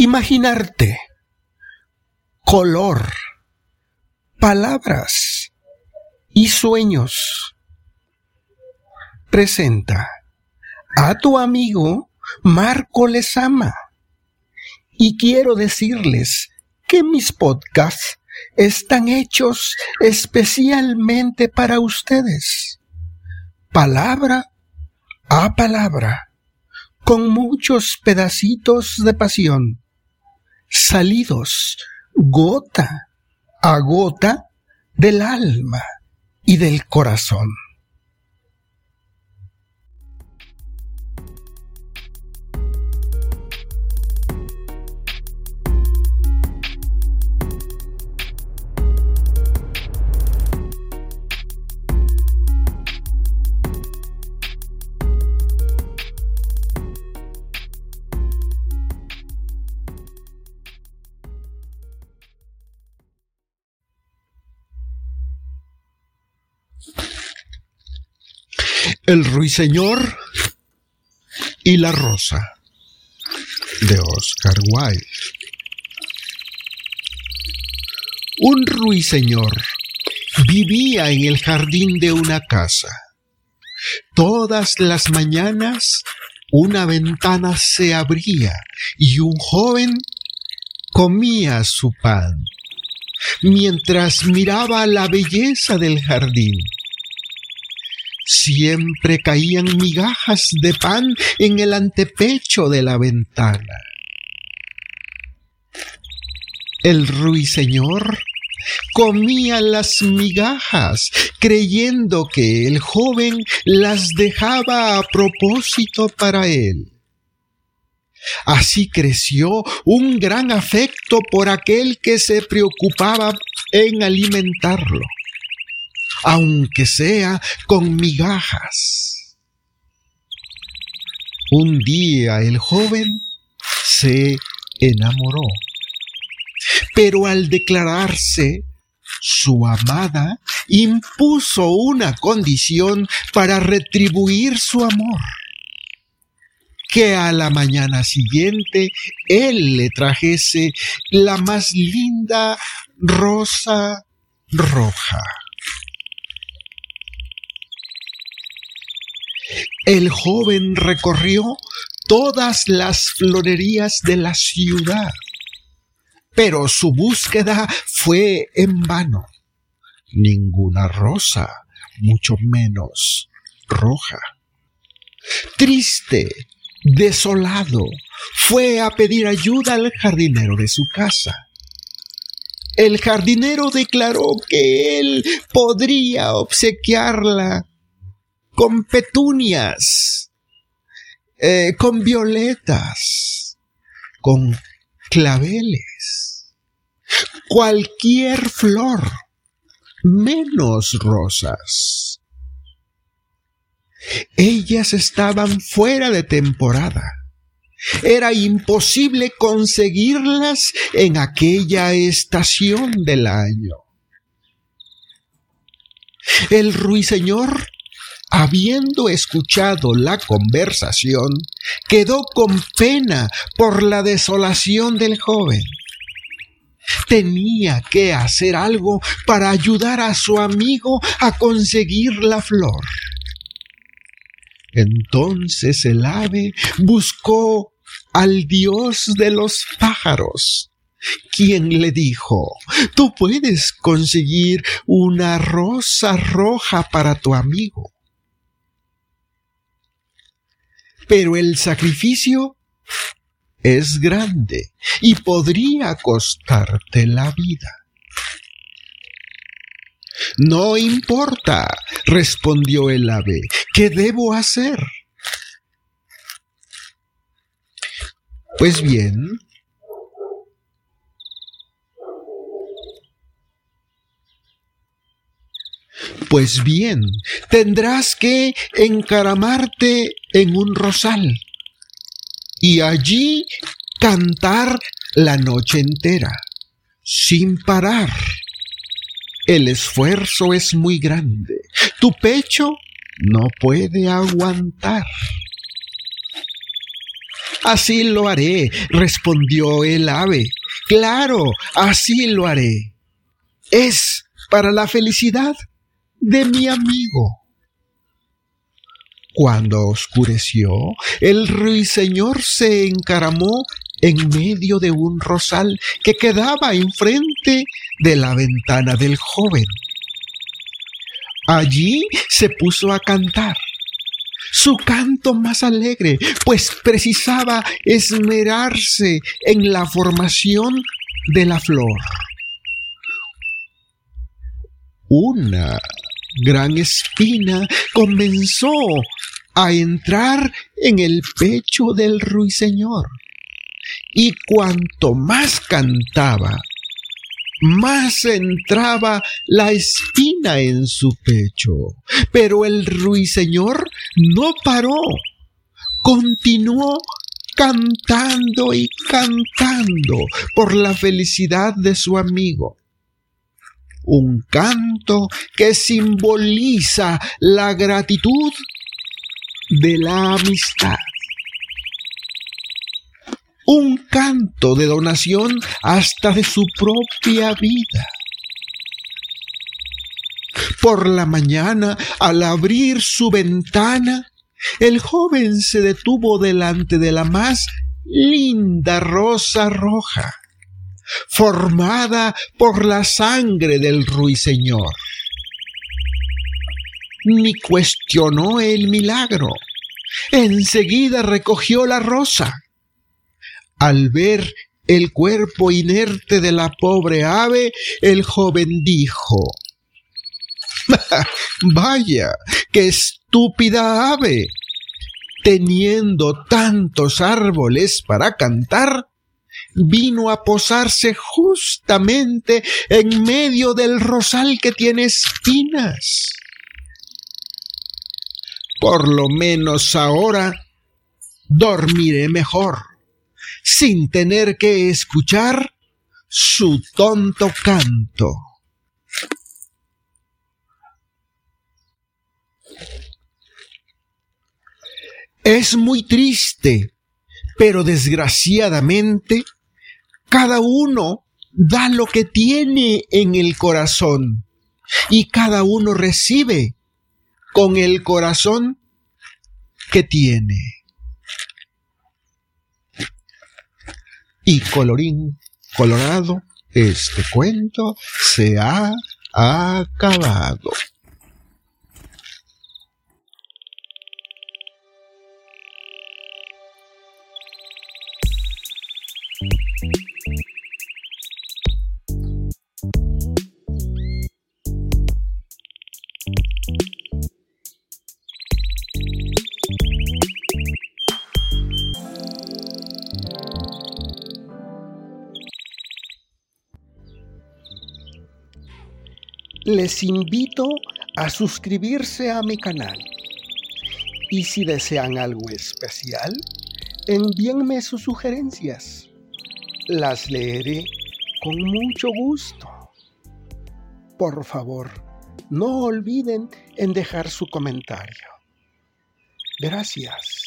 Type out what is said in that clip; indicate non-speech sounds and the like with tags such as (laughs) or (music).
Imaginarte, color, palabras y sueños. Presenta a tu amigo Marco Lezama. Y quiero decirles que mis podcasts están hechos especialmente para ustedes. Palabra a palabra, con muchos pedacitos de pasión, salidos gota a gota del alma y del corazón. El ruiseñor y la rosa de Oscar Wilde. Un ruiseñor vivía en el jardín de una casa. Todas las mañanas una ventana se abría y un joven comía su pan mientras miraba la belleza del jardín Siempre caían migajas de pan en el antepecho de la ventana. El ruiseñor comía las migajas, creyendo que el joven las dejaba a propósito para él. Así creció un gran afecto por aquel que se preocupaba en alimentarlo aunque sea con migajas. Un día el joven se enamoró, pero al declararse su amada impuso una condición para retribuir su amor, que a la mañana siguiente él le trajese la más linda rosa roja. El joven recorrió todas las florerías de la ciudad, pero su búsqueda fue en vano. Ninguna rosa, mucho menos roja. Triste, desolado, fue a pedir ayuda al jardinero de su casa. El jardinero declaró que él podría obsequiarla con petunias, eh, con violetas, con claveles, cualquier flor, menos rosas. Ellas estaban fuera de temporada. Era imposible conseguirlas en aquella estación del año. El ruiseñor habiendo escuchado la conversación, quedó con pena por la desolación del joven. Tenía que hacer algo para ayudar a su amigo a conseguir la flor. Entonces el ave buscó al dios de los pájaros, quien le dijo, tú puedes conseguir una rosa roja para tu amigo. Pero el sacrificio es grande y podría costarte la vida. No importa, respondió el ave, ¿qué debo hacer? Pues bien, Pues bien, tendrás que encaramarte en un rosal y allí cantar la noche entera, sin parar. El esfuerzo es muy grande. Tu pecho no puede aguantar. así lo haré, respondió el ave. Claro, así lo haré. Es para la felicidad de mi amigo. Cuando oscureció, el ruiseñor se encaramó en medio de un rosal que quedaba enfrente de la ventana del joven. Allí se puso a cantar su canto más alegre, pues precisaba esmerarse en la formación de la flor. Una gran espina comenzó a entrar en el pecho del ruiseñor. Y cuanto más cantaba, más entraba la espina en su pecho. Pero el ruiseñor no paró, continuó cantando y cantando por la felicidad de su amigo. Un canto que simboliza la gratitud de la amistad un canto de donación hasta de su propia vida. Por la mañana, al abrir su ventana, el joven se detuvo delante de la más linda rosa roja, formada por la sangre del ruiseñor. Ni cuestionó el milagro. Enseguida recogió la rosa al ver el cuerpo inerte de la pobre ave, el joven dijo, (laughs) Vaya, qué estúpida ave. Teniendo tantos árboles para cantar, vino a posarse justamente en medio del rosal que tiene espinas. Por lo menos ahora dormiré mejor sin tener que escuchar su tonto canto. Es muy triste, pero desgraciadamente cada uno da lo que tiene en el corazón y cada uno recibe con el corazón que tiene. Y colorín colorado, este cuento se ha acabado. Les invito a suscribirse a mi canal. Y si desean algo especial, envíenme sus sugerencias. Las leeré con mucho gusto. Por favor, no olviden en dejar su comentario. Gracias.